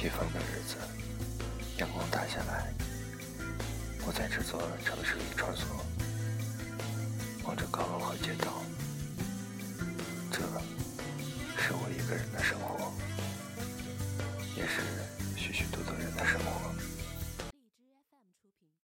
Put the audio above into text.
起风的日子阳光打下来我在这座城市里穿梭望着高楼和街道这是我一个人的生活也是